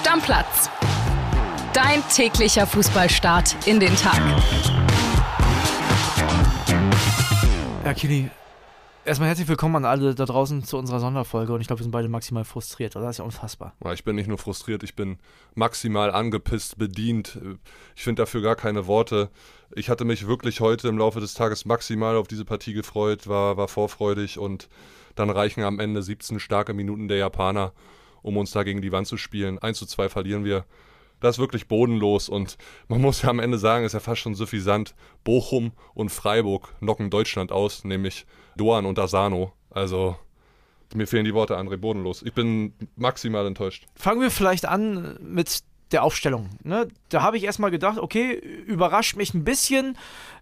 Stammplatz. Dein täglicher Fußballstart in den Tag. Ja, Kili, erstmal herzlich willkommen an alle da draußen zu unserer Sonderfolge und ich glaube, wir sind beide maximal frustriert, oder? Das ist ja unfassbar. Ja, ich bin nicht nur frustriert, ich bin maximal angepisst, bedient. Ich finde dafür gar keine Worte. Ich hatte mich wirklich heute im Laufe des Tages maximal auf diese Partie gefreut, war, war vorfreudig und dann reichen am Ende 17 starke Minuten der Japaner, um uns da gegen die Wand zu spielen. 1 zu 2 verlieren wir. Das ist wirklich bodenlos und man muss ja am Ende sagen, ist ja fast schon suffisant. Bochum und Freiburg knocken Deutschland aus, nämlich Doan und Asano. Also mir fehlen die Worte, André, bodenlos. Ich bin maximal enttäuscht. Fangen wir vielleicht an mit der Aufstellung. Ne? Da habe ich erstmal gedacht, okay, überrascht mich ein bisschen.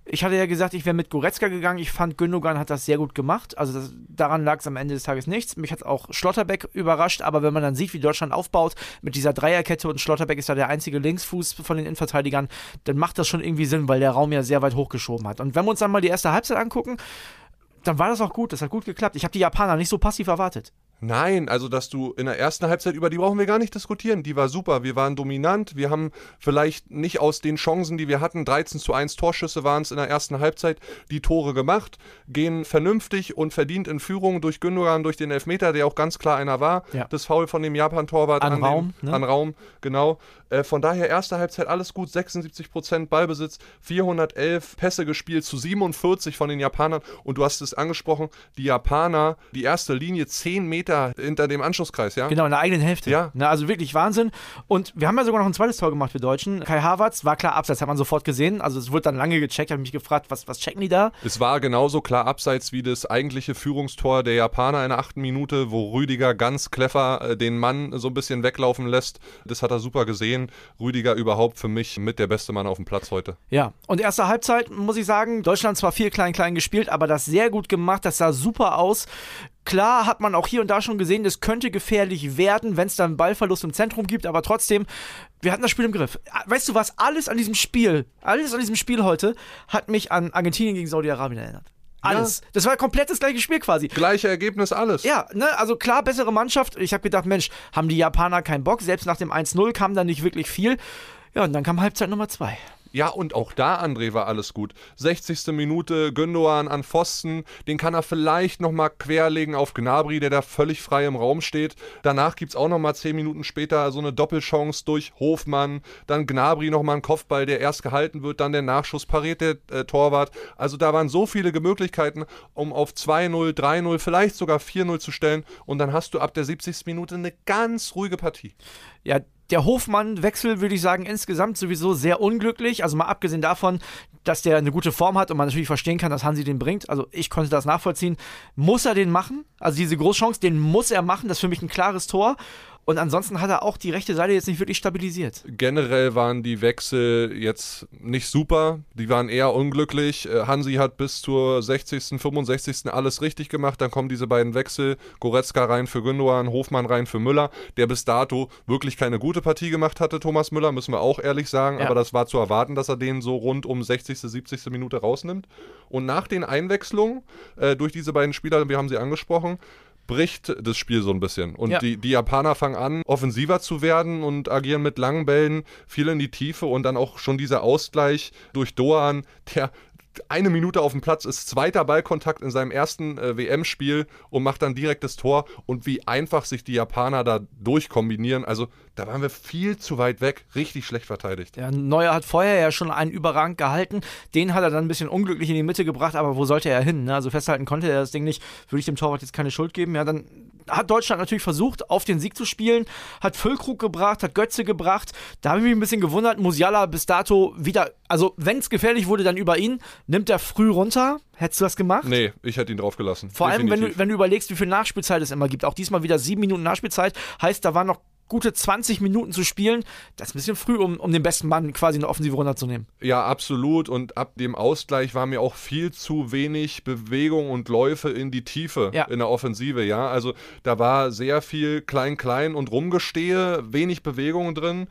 Ich hatte ja gesagt, ich wäre mit Goretzka gegangen. Ich fand, Gündogan hat das sehr gut gemacht. Also das, daran lag es am Ende des Tages nichts. Mich hat auch Schlotterbeck überrascht, aber wenn man dann sieht, wie Deutschland aufbaut mit dieser Dreierkette und Schlotterbeck ist da der einzige Linksfuß von den Innenverteidigern, dann macht das schon irgendwie Sinn, weil der Raum ja sehr weit hochgeschoben hat. Und wenn wir uns dann mal die erste Halbzeit angucken, dann war das auch gut. Das hat gut geklappt. Ich habe die Japaner nicht so passiv erwartet. Nein, also dass du in der ersten Halbzeit über die brauchen wir gar nicht diskutieren. Die war super. Wir waren dominant. Wir haben vielleicht nicht aus den Chancen, die wir hatten, 13 zu 1 Torschüsse waren es in der ersten Halbzeit, die Tore gemacht, gehen vernünftig und verdient in Führung durch Gündogan, durch den Elfmeter, der auch ganz klar einer war. Ja. Das Foul von dem Japan-Torwart an, an, Raum. Dem, ne? An Raum, genau. Äh, von daher erste Halbzeit alles gut, 76 Prozent Ballbesitz, 411 Pässe gespielt zu 47 von den Japanern. Und du hast es angesprochen, die Japaner, die erste Linie 10 Meter Meter hinter dem Anschlusskreis, ja? Genau, in der eigenen Hälfte. Ja. Na, also wirklich Wahnsinn. Und wir haben ja sogar noch ein zweites Tor gemacht für Deutschen. Kai Havertz war klar abseits, hat man sofort gesehen. Also es wurde dann lange gecheckt, habe mich gefragt, was, was checken die da? Es war genauso klar abseits wie das eigentliche Führungstor der Japaner in der achten Minute, wo Rüdiger ganz clever äh, den Mann so ein bisschen weglaufen lässt. Das hat er super gesehen. Rüdiger überhaupt für mich mit der beste Mann auf dem Platz heute. Ja, und erste Halbzeit, muss ich sagen, Deutschland zwar viel klein-klein gespielt, aber das sehr gut gemacht, das sah super aus. Klar hat man auch hier und da schon gesehen, das könnte gefährlich werden, wenn es dann Ballverlust im Zentrum gibt, aber trotzdem, wir hatten das Spiel im Griff. Weißt du was, alles an diesem Spiel, alles an diesem Spiel heute hat mich an Argentinien gegen Saudi-Arabien erinnert. Alles. Ja. Das war komplett das gleiche Spiel quasi. Gleiche Ergebnis, alles. Ja, ne, also klar, bessere Mannschaft. Ich habe gedacht, Mensch, haben die Japaner keinen Bock. Selbst nach dem 1-0 kam da nicht wirklich viel. Ja, und dann kam Halbzeit Nummer 2. Ja, und auch da, André, war alles gut. 60. Minute, Gündogan an Pfosten, den kann er vielleicht nochmal querlegen auf Gnabry, der da völlig frei im Raum steht. Danach gibt es auch nochmal 10 Minuten später so eine Doppelchance durch Hofmann, dann Gnabry nochmal einen Kopfball, der erst gehalten wird, dann der Nachschuss pariert der äh, Torwart. Also da waren so viele Möglichkeiten, um auf 2-0, 3-0, vielleicht sogar 4-0 zu stellen und dann hast du ab der 70. Minute eine ganz ruhige Partie. Ja, der Hofmann-Wechsel, würde ich sagen, insgesamt sowieso sehr unglücklich. Also mal abgesehen davon, dass der eine gute Form hat und man natürlich verstehen kann, dass Hansi den bringt. Also ich konnte das nachvollziehen. Muss er den machen? Also diese Großchance, den muss er machen. Das ist für mich ein klares Tor. Und ansonsten hat er auch die rechte Seite jetzt nicht wirklich stabilisiert. Generell waren die Wechsel jetzt nicht super. Die waren eher unglücklich. Äh, Hansi hat bis zur 60., 65. alles richtig gemacht. Dann kommen diese beiden Wechsel. Goretzka rein für Gündogan, Hofmann rein für Müller, der bis dato wirklich keine gute Partie gemacht hatte, Thomas Müller, müssen wir auch ehrlich sagen. Ja. Aber das war zu erwarten, dass er den so rund um 60., 70. Minute rausnimmt. Und nach den Einwechslungen äh, durch diese beiden Spieler, wir haben sie angesprochen, bricht das Spiel so ein bisschen. Und ja. die, die Japaner fangen an, offensiver zu werden und agieren mit langen Bällen viel in die Tiefe und dann auch schon dieser Ausgleich durch Doan, der eine Minute auf dem Platz, ist zweiter Ballkontakt in seinem ersten äh, WM-Spiel und macht dann direkt das Tor. Und wie einfach sich die Japaner da durchkombinieren. Also da waren wir viel zu weit weg, richtig schlecht verteidigt. Ja, Neuer hat vorher ja schon einen überragend gehalten. Den hat er dann ein bisschen unglücklich in die Mitte gebracht, aber wo sollte er hin? Ne? Also festhalten konnte er das Ding nicht. Würde ich dem Torwart jetzt keine Schuld geben. Ja, dann hat Deutschland natürlich versucht, auf den Sieg zu spielen, hat Füllkrug gebracht, hat Götze gebracht. Da habe ich mich ein bisschen gewundert. Musiala bis dato wieder, also wenn es gefährlich wurde, dann über ihn. Nimmt er früh runter? Hättest du das gemacht? Nee, ich hätte ihn draufgelassen. Vor Definitiv. allem, wenn du, wenn du überlegst, wie viel Nachspielzeit es immer gibt. Auch diesmal wieder sieben Minuten Nachspielzeit. Heißt, da waren noch gute 20 Minuten zu spielen, das ist ein bisschen früh, um, um den besten Mann quasi in der Offensive runterzunehmen. Ja, absolut. Und ab dem Ausgleich war mir auch viel zu wenig Bewegung und Läufe in die Tiefe ja. in der Offensive. Ja, also da war sehr viel Klein-Klein und Rumgestehe, wenig Bewegung drin.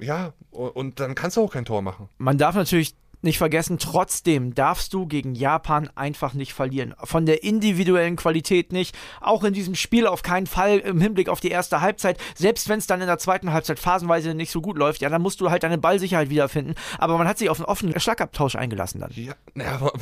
Ja, und dann kannst du auch kein Tor machen. Man darf natürlich nicht vergessen, trotzdem darfst du gegen Japan einfach nicht verlieren. Von der individuellen Qualität nicht. Auch in diesem Spiel auf keinen Fall im Hinblick auf die erste Halbzeit. Selbst wenn es dann in der zweiten Halbzeit phasenweise nicht so gut läuft, ja, dann musst du halt deine Ballsicherheit wiederfinden. Aber man hat sich auf einen offenen Schlagabtausch eingelassen dann. Ja, aber,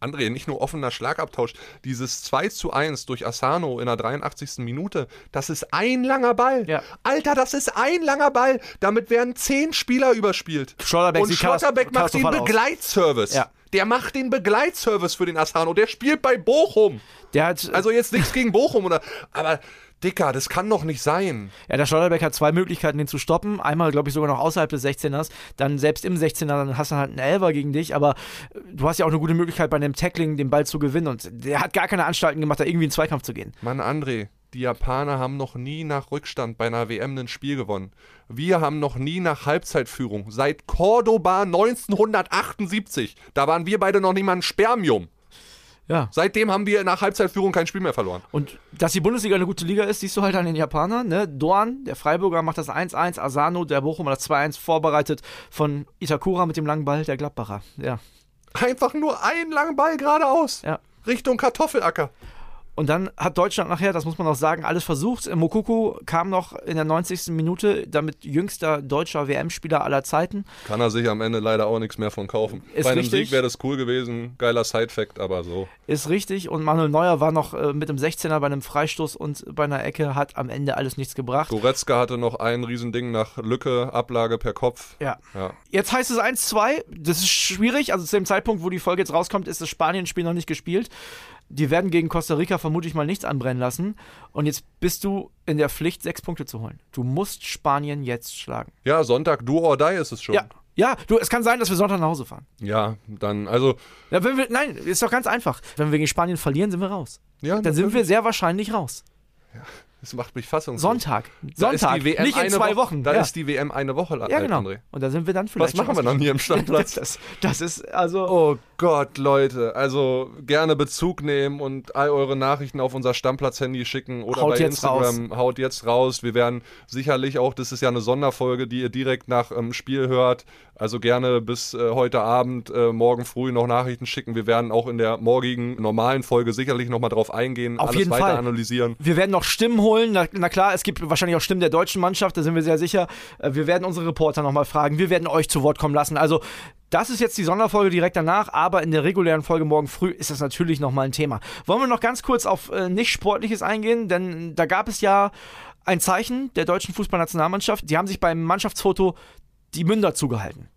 André, nicht nur offener Schlagabtausch. Dieses 2 zu 1 durch Asano in der 83. Minute, das ist ein langer Ball. Ja. Alter, das ist ein langer Ball. Damit werden zehn Spieler überspielt. Schlotterbeck Und Schlotterbeck macht katastrophal aus. Begleitservice. Ja. Der macht den Begleitservice für den Asano. Der spielt bei Bochum. Der hat, Also jetzt nichts gegen Bochum oder. Aber, Dicker, das kann doch nicht sein. Ja, der Schlotterbeck hat zwei Möglichkeiten, den zu stoppen. Einmal, glaube ich, sogar noch außerhalb des 16ers. Dann selbst im 16er, dann hast du halt einen Elfer gegen dich. Aber äh, du hast ja auch eine gute Möglichkeit, bei einem Tackling den Ball zu gewinnen. Und der hat gar keine Anstalten gemacht, da irgendwie in den Zweikampf zu gehen. Mann, André, die Japaner haben noch nie nach Rückstand bei einer WM ein Spiel gewonnen. Wir haben noch nie nach Halbzeitführung. Seit Cordoba 1978. Da waren wir beide noch nicht mal ein Spermium. Ja. Seitdem haben wir nach Halbzeitführung kein Spiel mehr verloren. Und dass die Bundesliga eine gute Liga ist, siehst du halt an den Japanern. Ne? Dorn, der Freiburger, macht das 1-1. Asano, der Bochumer, das 2-1 vorbereitet von Itakura mit dem langen Ball, der Gladbacher. Ja. Einfach nur einen langen Ball geradeaus. Ja. Richtung Kartoffelacker. Und dann hat Deutschland nachher, das muss man auch sagen, alles versucht. Mokoko kam noch in der 90. Minute, damit jüngster deutscher WM-Spieler aller Zeiten. Kann er sich am Ende leider auch nichts mehr von kaufen. Ist bei einem richtig. Sieg wäre das cool gewesen. Geiler Side-Fact, aber so. Ist richtig. Und Manuel Neuer war noch äh, mit dem 16er bei einem Freistoß und bei einer Ecke, hat am Ende alles nichts gebracht. Goretzka hatte noch ein Riesending nach Lücke, Ablage per Kopf. Ja. Ja. Jetzt heißt es 1-2. Das ist schwierig. Also zu dem Zeitpunkt, wo die Folge jetzt rauskommt, ist das Spanien-Spiel noch nicht gespielt. Die werden gegen Costa Rica vermutlich mal nichts anbrennen lassen. Und jetzt bist du in der Pflicht, sechs Punkte zu holen. Du musst Spanien jetzt schlagen. ja, Sonntag, do or die ist es schon. Ja. Ja, du, es kann sein, dass wir Sonntag nach Hause fahren. Ja, dann, also, Ja, wir, nein, ist doch ganz einfach. Wenn wir gegen Spanien verlieren, sind wir raus. ja, Dann sind wir sehr wahrscheinlich raus. Das macht mich fassungslos. Sonntag. Sonntag. nicht in zwei Wo- Wochen. Da ja. ist die WM eine Woche alt, ja, genau. André. Und da sind wir dann vielleicht. Was machen wir dann hier im Stammplatz? Das, das ist also. Oh Gott, Leute. Also gerne Bezug nehmen und all eure Nachrichten auf unser Stammplatz-Handy schicken oder Haut bei jetzt Instagram. Haut jetzt raus. Wir werden sicherlich auch, das ist ja eine Sonderfolge, die ihr direkt nach ähm, Spiel hört. Also gerne bis äh, heute Abend, äh, morgen früh noch Nachrichten schicken. Wir werden auch in der morgigen normalen Folge sicherlich nochmal drauf eingehen, Auf alles jeden weiter Fall. analysieren. Wir werden noch Stimmen holen. Na, na klar, es gibt wahrscheinlich auch Stimmen der deutschen Mannschaft, da sind wir sehr sicher. Äh, Wir werden unsere Reporter nochmal fragen. Wir werden euch zu Wort kommen lassen. Also, das ist jetzt die Sonderfolge direkt danach, aber in der regulären Folge morgen früh ist das natürlich nochmal ein Thema. Wollen wir noch ganz kurz auf äh, nicht-Sportliches eingehen? Denn da gab es ja ein Zeichen der deutschen Fußballnationalmannschaft. Die haben sich beim Mannschaftsfoto die Münder zugehalten.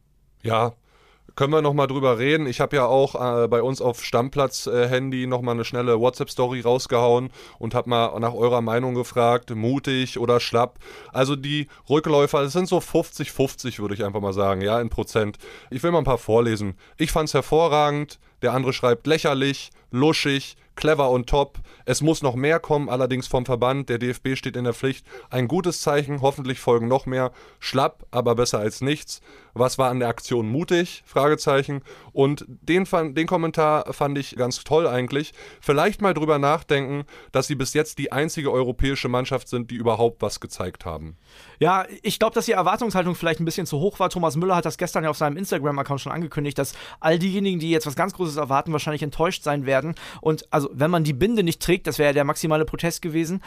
Ja, können wir nochmal drüber reden. Ich habe ja auch äh, bei uns auf Stammplatz-Handy äh, nochmal eine schnelle WhatsApp-Story rausgehauen und habe mal nach eurer Meinung gefragt, mutig oder schlapp. Also die Rückläufer, das sind so 50-50, würde ich einfach mal sagen, ja, in Prozent. Ich will mal ein paar vorlesen. Ich fand's hervorragend. Der andere schreibt lächerlich, luschig, clever und top. Es muss noch mehr kommen, allerdings vom Verband. Der DFB steht in der Pflicht. Ein gutes Zeichen, hoffentlich folgen noch mehr. Schlapp, aber besser als nichts. Was war an der Aktion mutig? Fragezeichen. Und den, den Kommentar fand ich ganz toll eigentlich. Vielleicht mal drüber nachdenken, dass sie bis jetzt die einzige europäische Mannschaft sind, die überhaupt was gezeigt haben. Ja, ich glaube, dass die Erwartungshaltung vielleicht ein bisschen zu hoch war. Thomas Müller hat das gestern ja auf seinem Instagram-Account schon angekündigt, dass all diejenigen, die jetzt was ganz Großes erwarten, wahrscheinlich enttäuscht sein werden. Und also, wenn man die Binde nicht trägt, das wäre ja der maximale Protest gewesen,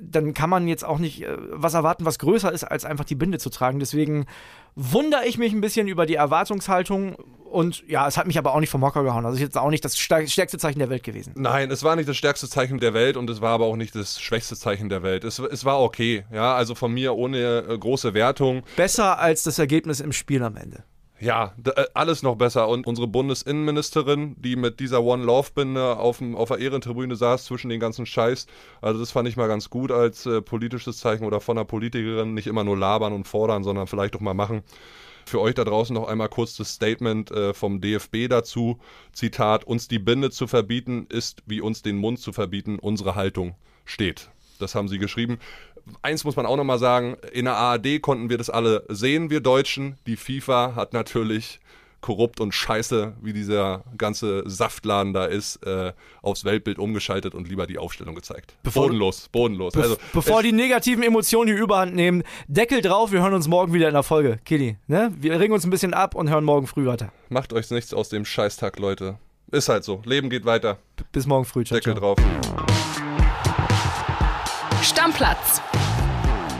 dann kann man jetzt auch nicht äh, was erwarten, was größer ist, als einfach die Binde zu tragen. Deswegen wundere ich mich ein bisschen über die Erwartungshaltung. Und ja, es hat mich aber auch nicht vom Hocker gehauen. Also, es ist jetzt auch nicht das stärkste Zeichen der Welt gewesen. Nein, es war nicht das stärkste Zeichen der Welt und es war aber auch nicht das schwächste Zeichen der Welt. Es, es war okay, ja, also von mir ohne äh, große Wertung. Besser als das Ergebnis im Spiel am Ende. Ja, äh, alles noch besser. Und unsere Bundesinnenministerin, die mit dieser One Love Binde auf, auf der Ehrentribüne saß zwischen den ganzen Scheiß, also das fand ich mal ganz gut als äh, politisches Zeichen oder von einer Politikerin. Nicht immer nur labern und fordern, sondern vielleicht doch mal machen. Für euch da draußen noch einmal kurz das Statement äh, vom DFB dazu. Zitat, uns die Binde zu verbieten, ist wie uns den Mund zu verbieten, unsere Haltung steht. Das haben sie geschrieben. Eins muss man auch nochmal sagen, in der ARD konnten wir das alle sehen, wir Deutschen. Die FIFA hat natürlich korrupt und scheiße, wie dieser ganze Saftladen da ist, äh, aufs Weltbild umgeschaltet und lieber die Aufstellung gezeigt. Bevor- bodenlos, bodenlos. Be also, bevor die negativen Emotionen die Überhand nehmen, Deckel drauf, wir hören uns morgen wieder in der Folge. Kili, ne? Wir ringen uns ein bisschen ab und hören morgen früh weiter. macht euch nichts aus dem Scheißtag, Leute. Ist halt so. Leben geht weiter. B- Bis morgen früh. Ciao, Deckel ciao. drauf. Stammplatz.